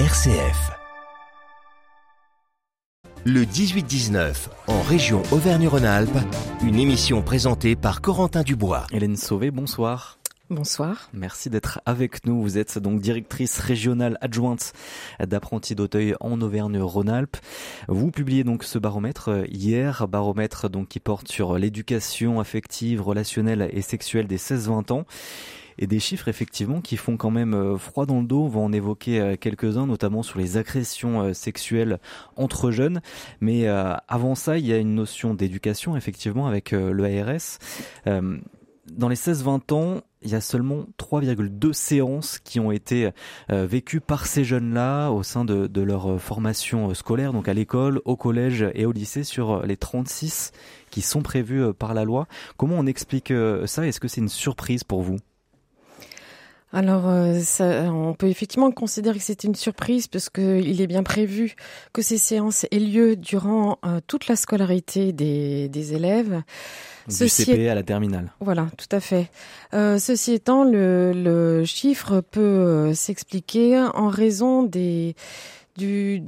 RCF. Le 18-19, en région Auvergne-Rhône-Alpes, une émission présentée par Corentin Dubois. Hélène Sauvé, bonsoir. Bonsoir. Merci d'être avec nous. Vous êtes donc directrice régionale adjointe d'apprentis d'Auteuil en Auvergne-Rhône-Alpes. Vous publiez donc ce baromètre euh, hier, baromètre donc qui porte sur l'éducation affective, relationnelle et sexuelle des 16-20 ans et des chiffres effectivement qui font quand même euh, froid dans le dos. On va en évoquer euh, quelques-uns, notamment sur les agressions sexuelles entre jeunes. Mais avant ça, il y a une notion d'éducation effectivement avec le ARS. Dans les 16-20 ans, il y a seulement 3,2 séances qui ont été euh, vécues par ces jeunes-là au sein de, de, leur euh, formation euh, scolaire, donc à l'école, au collège et au lycée, sur les 36 qui sont prévues par la loi. Comment on explique ça? Est-ce que c'est une surprise pour vous? Alors, ça, on peut effectivement considérer que c'est une surprise parce qu'il est bien prévu que ces séances aient lieu durant toute la scolarité des, des élèves. Du CP à la terminale. Voilà, tout à fait. Euh, ceci étant, le, le chiffre peut euh, s'expliquer en raison des du,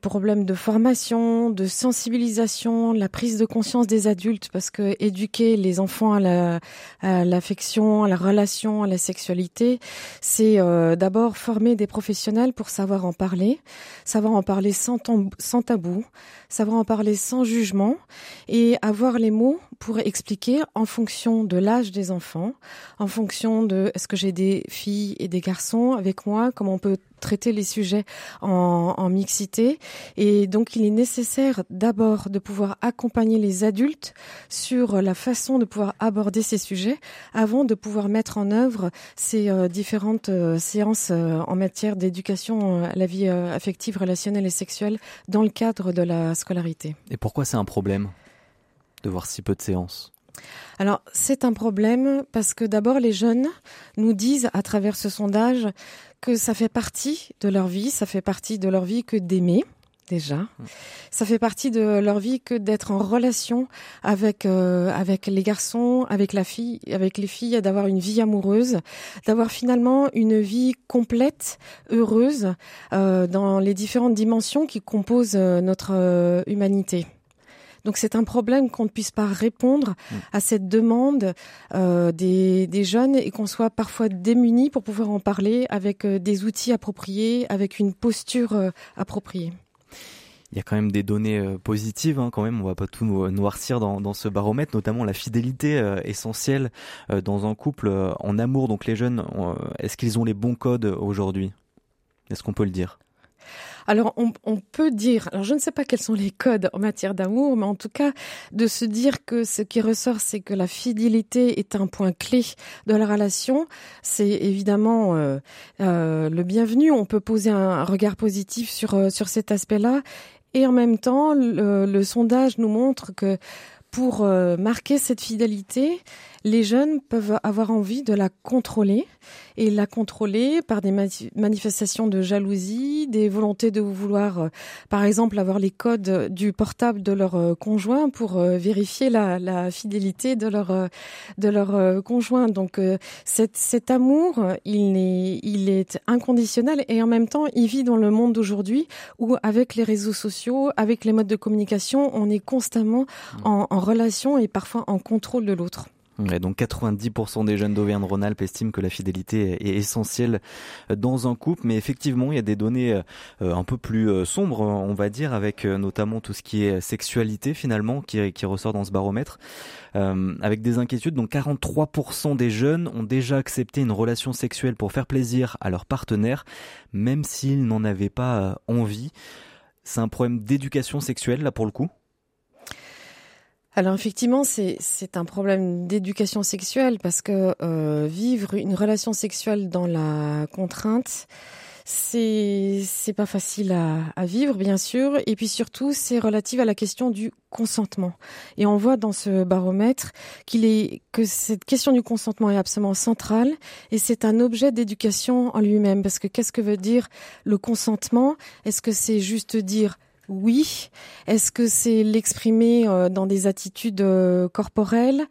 problème de formation, de sensibilisation, la prise de conscience des adultes, parce que éduquer les enfants à la l'affection, à la relation, à la sexualité, c'est euh, d'abord former des professionnels pour savoir en parler, savoir en parler sans, sans tabou, savoir en parler sans jugement et avoir les mots pour expliquer en fonction de l'âge des enfants, en fonction de est-ce que j'ai des filles et des garçons avec moi, comment on peut traiter les sujets en, mixité. Et donc, il est nécessaire d'abord de pouvoir accompagner les adultes sur la façon de pouvoir aborder ces sujets avant de pouvoir mettre en œuvre ces euh, différentes euh, séances euh, en matière d'éducation à la vie affective, relationnelle et sexuelle dans le cadre de la scolarité. Et pourquoi c'est un problème de voir si peu de séances? Alors, c'est un problème parce que d'abord, les jeunes nous disent à travers ce sondage que ça fait partie de leur vie, ça fait partie de leur vie que d'aimer déjà. Ça fait partie de leur vie que d'être en relation avec euh, avec les garçons, avec la fille, avec les filles, d'avoir une vie amoureuse, d'avoir finalement une vie complète, heureuse euh, dans les différentes dimensions qui composent euh, notre humanité. Donc c'est un problème qu'on ne puisse pas répondre mm. à cette demande euh, des, des, jeunes et qu'on soit parfois démunis pour pouvoir en parler avec euh, des outils appropriés, avec une posture euh, appropriée. Il y a quand même des données positives, hein, quand même. On va pas tout noircir dans, dans ce baromètre, notamment la fidélité euh, essentielle euh, dans un couple en amour. Donc les jeunes, est-ce qu'ils ont les bons codes aujourd'hui? Est-ce qu'on peut le dire? Alors, on, on, peut dire, alors je ne sais pas quels sont les codes en matière d'amour, mais en tout cas, de se dire que ce qui ressort, c'est que la fidélité est un point clé de la relation, c'est évidemment euh, euh, le bienvenu. On peut poser un regard positif sur, euh, sur cet aspect-là. Et en même temps, le, le sondage nous montre que pour euh, marquer cette fidélité, les jeunes peuvent avoir envie de la contrôler et la contrôler par des manifestations de jalousie, des volontés de vouloir, euh, par exemple, avoir les codes du portable de leur euh, conjoint pour vérifier la, la, fidélité de leur de leur conjoint. Donc cet, cet amour, il est il est inconditionnel et en même temps, il vit dans le monde d'aujourd'hui où avec les réseaux sociaux, avec les modes de communication, on est constamment en, en relation et parfois en contrôle de l'autre. Donc 90% des jeunes d'Auvergne-Rhône-Alpes estiment que la fidélité est essentielle dans un couple, mais effectivement, il y a des données euh, un peu plus euh, sombres, on va dire, avec euh, notamment tout ce qui est sexualité finalement, qui, ressort dans ce baromètre, euh, avec des inquiétudes. Donc 43% des jeunes ont déjà accepté une relation sexuelle pour faire plaisir à leur partenaire, même s'ils n'en avaient pas envie. C'est un problème d'éducation sexuelle là pour le coup alors effectivement, c'est un problème d'éducation sexuelle parce que euh, vivre une relation sexuelle dans la contrainte, c'est pas facile à, à, vivre bien sûr. Et puis surtout c'est relatif à la question du consentement. Et on voit dans ce baromètre qu'il est que cette question du consentement est absolument centrale et c'est un objet d'éducation en lui-même. Parce que qu'est-ce que veut dire le consentement? Est-ce que c'est juste dire oui. Est-ce que c'est l'exprimer euh, dans des attitudes euh, corporelles?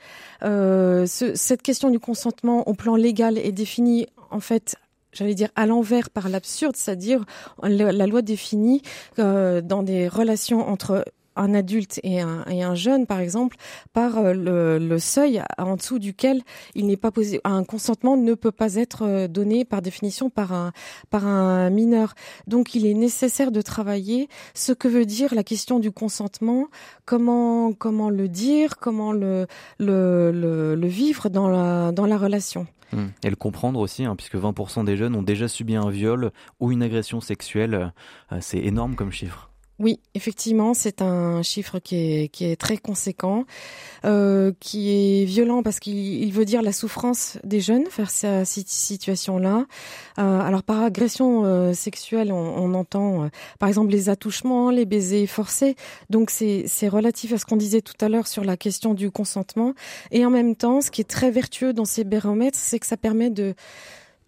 Euh, ce, Cette question du consentement au plan légal est définie en fait j'allais dire à l'envers par l'absurde, c'est-à-dire la, loi définit euh, dans des relations entre un adulte et un, jeune, par exemple, par euh, le, seuil en dessous duquel il n'est pas posé, un consentement ne peut pas être euh, donné par définition par un, par un mineur. Donc, il est nécessaire de travailler ce que veut dire la question du consentement, comment, comment le dire, comment le, vivre dans la, dans la relation. Mmh. Et le comprendre aussi, hein, puisque 20% des jeunes ont déjà subi un viol ou une agression sexuelle. Euh, c'est énorme comme chiffre. Oui, effectivement, c'est un chiffre qui est, très conséquent, euh, qui est violent parce qu'il veut dire la souffrance des jeunes faire cette situation-là. Euh, alors par agression euh, sexuelle, on, on entend par exemple les attouchements, les baisers forcés. Donc c'est relatif à ce qu'on disait tout à l'heure sur la question du consentement. Et en même temps, ce qui est très vertueux dans ces baromètres, c'est que ça permet de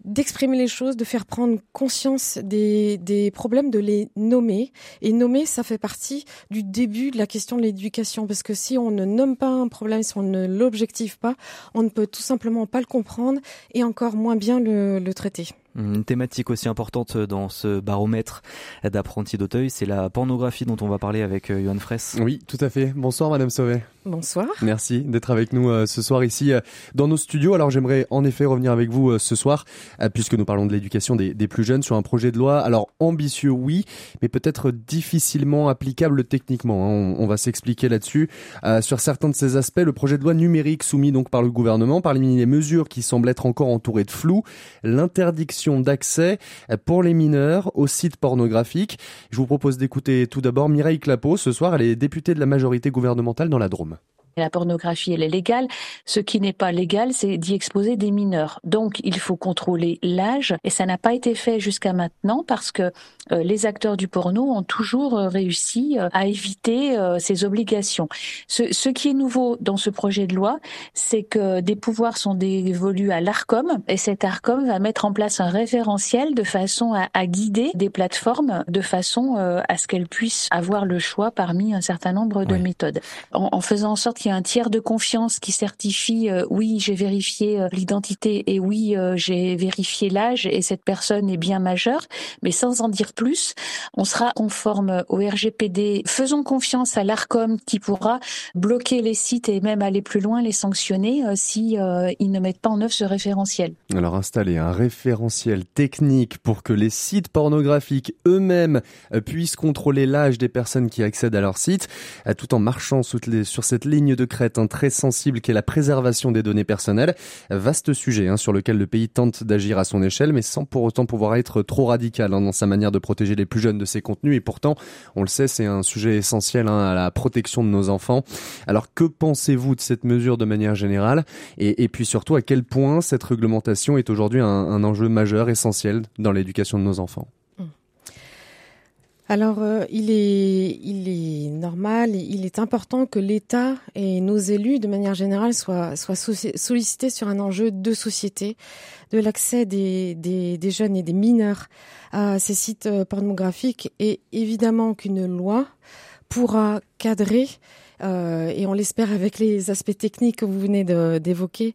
d'exprimer les choses, de faire prendre conscience des, problèmes, de les nommer. Et nommer, ça fait partie du début de la question de l'éducation, parce que si on ne nomme pas un problème, si on ne l'objective pas, on ne peut tout simplement pas le comprendre et encore moins bien le traiter. Une thématique aussi importante dans ce baromètre d'apprentis d'Auteuil, c'est la pornographie dont on va parler avec euh, Johan Fraisse. Oui, tout à fait. Bonsoir Madame Sauvé. Bonsoir. Merci d'être avec nous euh, ce soir ici euh, dans nos studios. Alors j'aimerais en effet revenir avec vous ce soir, puisque nous parlons de l'éducation des, des, plus jeunes sur un projet de loi. Alors ambitieux, oui, mais peut-être difficilement applicable techniquement. Hein. On, on, va s'expliquer là-dessus. sur certains de ces aspects, le projet de loi numérique soumis donc par le gouvernement, parmi les mesures qui semblent être encore entourées de flou, l'interdiction d'accès pour les mineurs aux sites pornographiques. Je vous propose d'écouter tout d'abord Mireille Clapeau. Ce soir, elle est députée de la majorité gouvernementale dans la Drôme. La pornographie, elle est légale. Ce qui n'est pas légal, c'est d'y exposer des mineurs. Donc, il faut contrôler l'âge. Et ça n'a pas été fait jusqu'à maintenant parce que euh, les acteurs du porno ont toujours euh, réussi euh, à éviter ces obligations. Ce, ce, qui est nouveau dans ce projet de loi, c'est que des pouvoirs sont dévolus à l'ARCOM et cet ARCOM va mettre en place un référentiel de façon à, à guider des plateformes de façon à ce qu'elles puissent avoir le choix parmi un certain nombre de méthodes. En, en faisant en sorte qu'il un tiers de confiance qui certifie oui, j'ai vérifié l'identité et oui, j'ai vérifié l'âge et cette personne est bien majeure, mais sans en dire plus. On sera conforme au RGPD. Faisons confiance à l'ARCOM qui pourra bloquer les sites et même aller plus loin, les sanctionner euh, si euh, ils ne mettent pas en œuvre ce référentiel. Alors installer un référentiel technique pour que les sites pornographiques eux-mêmes euh, puissent contrôler l'âge des personnes qui accèdent à leur site, tout en marchant sur cette ligne de crête hein, très sensible qu'est la préservation des données personnelles. Vaste sujet hein, sur lequel le pays tente d'agir à son échelle, mais sans pour autant pouvoir être trop radical hein, dans sa manière de protéger les plus jeunes de ces contenus. Et pourtant, on le sait, c'est un sujet essentiel hein, à la protection de nos enfants. Alors, que pensez-vous de cette mesure de manière générale? Et, et, puis surtout, à quel point cette réglementation est aujourd'hui un, un enjeu majeur, essentiel dans l'éducation de nos enfants? Alors, euh, il, est, il est normal, il est important que l'État et nos élus, de manière générale, soient, soient sollicités sur un enjeu de société, de l'accès des, jeunes et des mineurs à ces sites euh, pornographiques, et évidemment qu'une loi pourra cadrer euh, et on l'espère avec les aspects techniques que vous venez d'évoquer,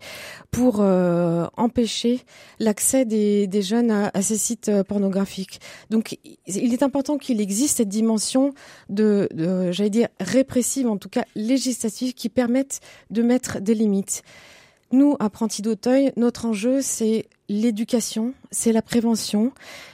pour euh, empêcher l'accès des, jeunes à, à, ces sites euh, pornographiques. Donc, il est important qu'il existe cette dimension de, de j'allais dire, répressive, en tout cas législative, qui permette de mettre des limites. Nous, apprentis d'Auteuil, notre enjeu, c'est l'éducation, c'est la prévention,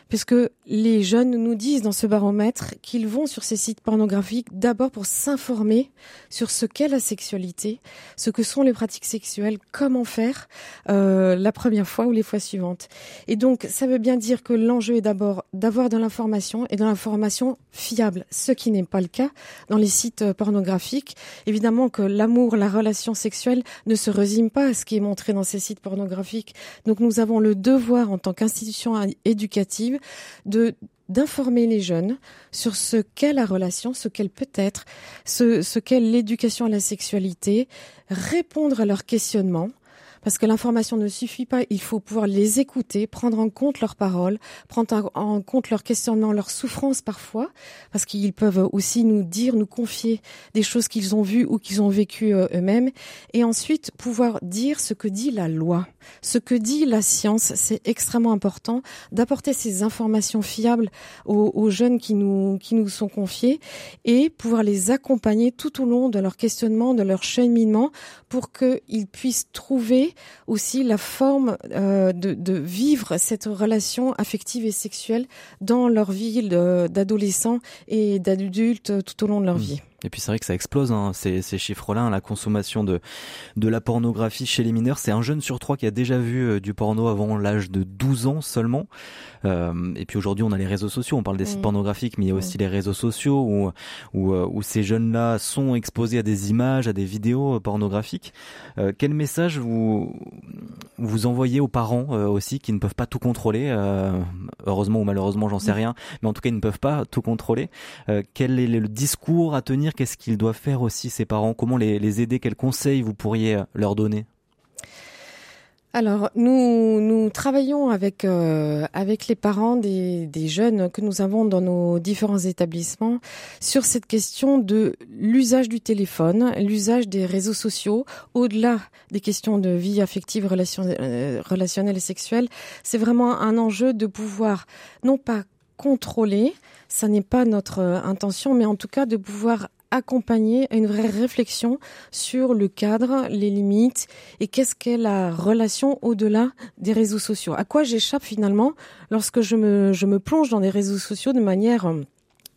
puisque les jeunes nous disent dans ce baromètre qu'ils vont sur ces sites pornographiques d'abord pour s'informer sur ce qu'est la sexualité, ce que sont les pratiques sexuelles, comment faire euh, la première fois ou les fois suivantes. Et donc, ça veut bien dire que l'enjeu est d'abord d'avoir de l'information et de l'information fiable, ce qui n'est pas le cas dans les sites pornographiques. Évidemment que l'amour, la relation sexuelle ne se résume pas à ce qui est montré dans ces sites pornographiques. Donc, nous avons le devoir en tant qu'institution éducative d'informer les jeunes sur ce qu'est la relation, ce qu'elle peut être, ce, ce qu'est l'éducation à la sexualité, répondre à leurs questionnements, parce que l'information ne suffit pas. Il faut pouvoir les écouter, prendre en compte leurs paroles, prendre en compte leurs questionnements, leurs souffrances parfois, parce qu'ils peuvent aussi nous dire, nous confier des choses qu'ils ont vues ou qu'ils ont vécues euh, eux-mêmes, et ensuite pouvoir dire ce que dit la loi, ce que dit la science. C'est extrêmement important d'apporter ces informations fiables aux, aux jeunes qui nous qui nous sont confiés et pouvoir les accompagner tout au long de leur questionnement, de leur cheminement, pour qu'ils puissent trouver aussi la forme euh, de, de, vivre cette relation affective et sexuelle dans leur vie d'adolescents et d'adultes tout au long de leur mmh. vie. Et puis c'est vrai que ça explose hein, ces, ces chiffres-là, hein, la consommation de de la pornographie chez les mineurs. C'est un jeune sur trois qui a déjà vu euh, du porno avant l'âge de 12 ans seulement. Euh, et puis aujourd'hui, on a les réseaux sociaux. On parle des sites pornographiques, mais il y a aussi les réseaux sociaux où où, euh, où ces jeunes-là sont exposés à des images, à des vidéos pornographiques. Euh, quel message vous vous envoyez aux parents aussi qui ne peuvent pas tout contrôler Heureusement ou malheureusement, j'en sais rien, mais en tout cas, ils ne peuvent pas tout contrôler. quel est le discours à tenir Qu'est-ce qu'ils doivent faire aussi ces parents? Comment les, les aider? Quels conseils vous pourriez leur donner? Alors nous nous travaillons avec euh, avec les parents des, des jeunes que nous avons dans nos différents établissements sur cette question de l'usage du téléphone, l'usage des réseaux sociaux au-delà des questions de vie affective, euh, relationnelle et sexuelle. C'est vraiment un enjeu de pouvoir non pas contrôler, ça n'est pas notre euh, intention, mais en tout cas de pouvoir accompagner à une vraie réflexion sur le cadre, les limites et qu'est-ce qu'est la relation au-delà des réseaux sociaux. À quoi j'échappe finalement lorsque je me, je me plonge dans des réseaux sociaux de manière euh,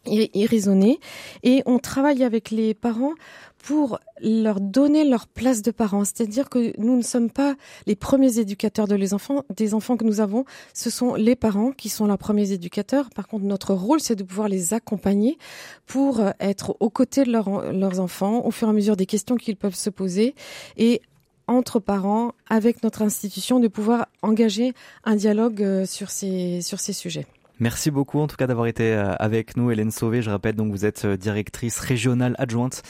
irraisonnée et on travaille avec les parents pour leur donner leur place de parents. C'est-à-dire que nous ne sommes pas les premiers éducateurs de les enfants, des enfants que nous avons. Ce sont les parents qui sont leurs premiers éducateurs. Par contre, notre rôle, c'est de pouvoir les accompagner pour être aux côtés de leurs enfants au fur et à mesure des questions qu'ils peuvent se poser et entre parents, avec notre institution, de pouvoir engager un dialogue euh, sur ces sujets. Merci beaucoup en tout cas d'avoir été euh, avec nous, Hélène Sauvé. Je répète donc vous êtes euh, directrice régionale adjointe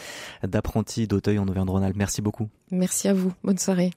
d'apprentis d'Auteuil en Auvergne-Rhône-Alpes. Merci beaucoup. Merci à vous. Bonne soirée.